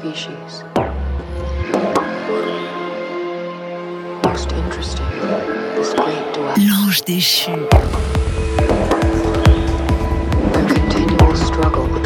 species. Most interesting, this great duality. L'ange déchu. A continual struggle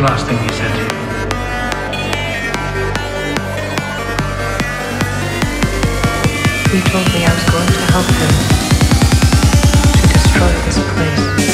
the last thing he said. He told me I was going to help him to destroy this place.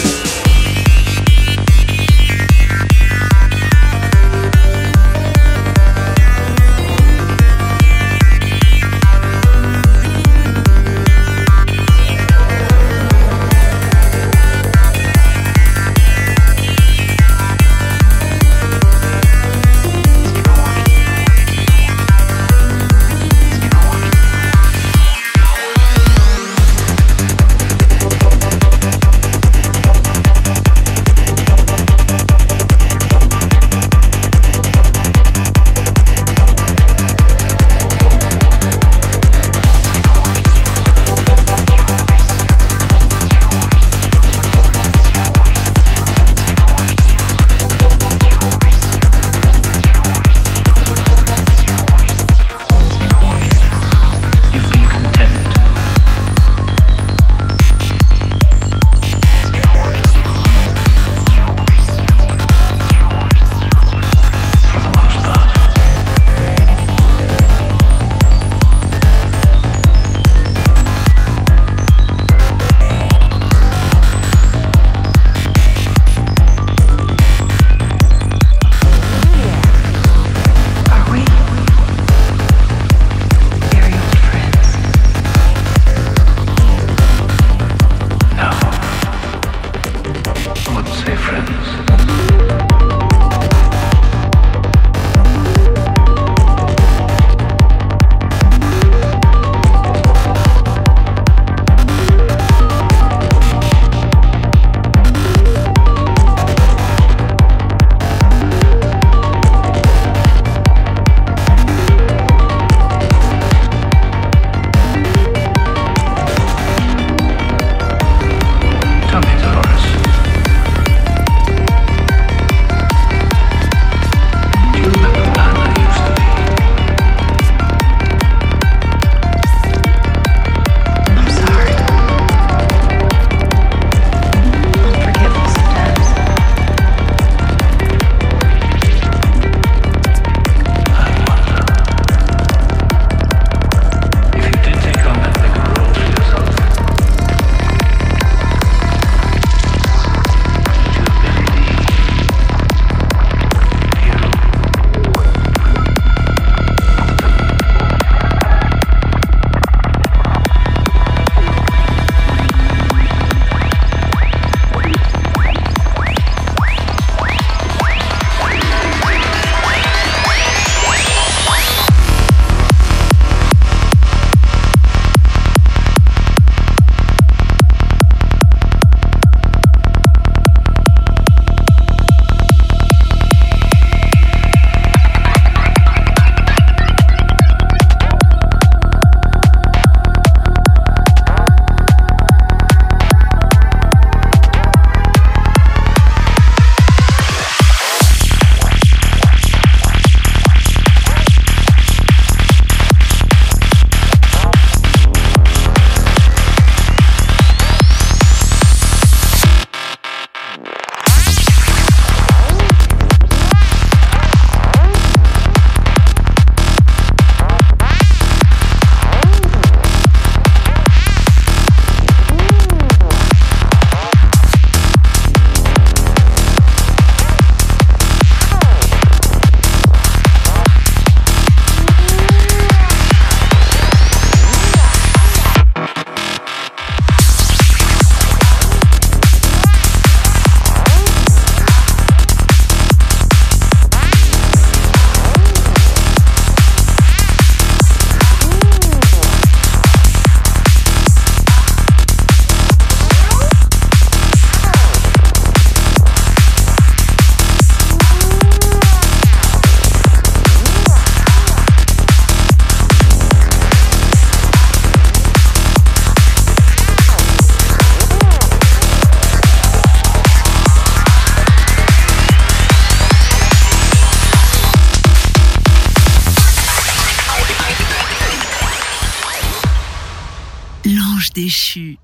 déchu.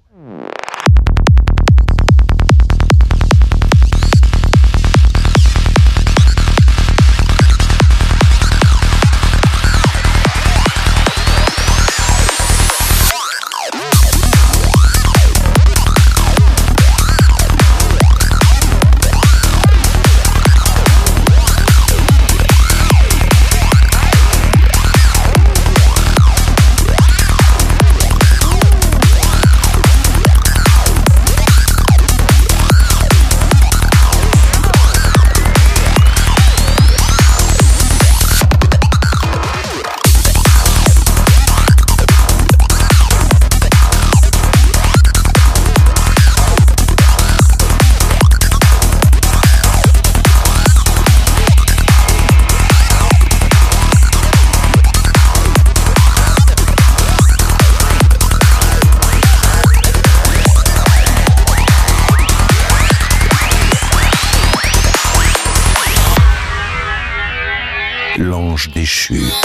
L'ange déchu.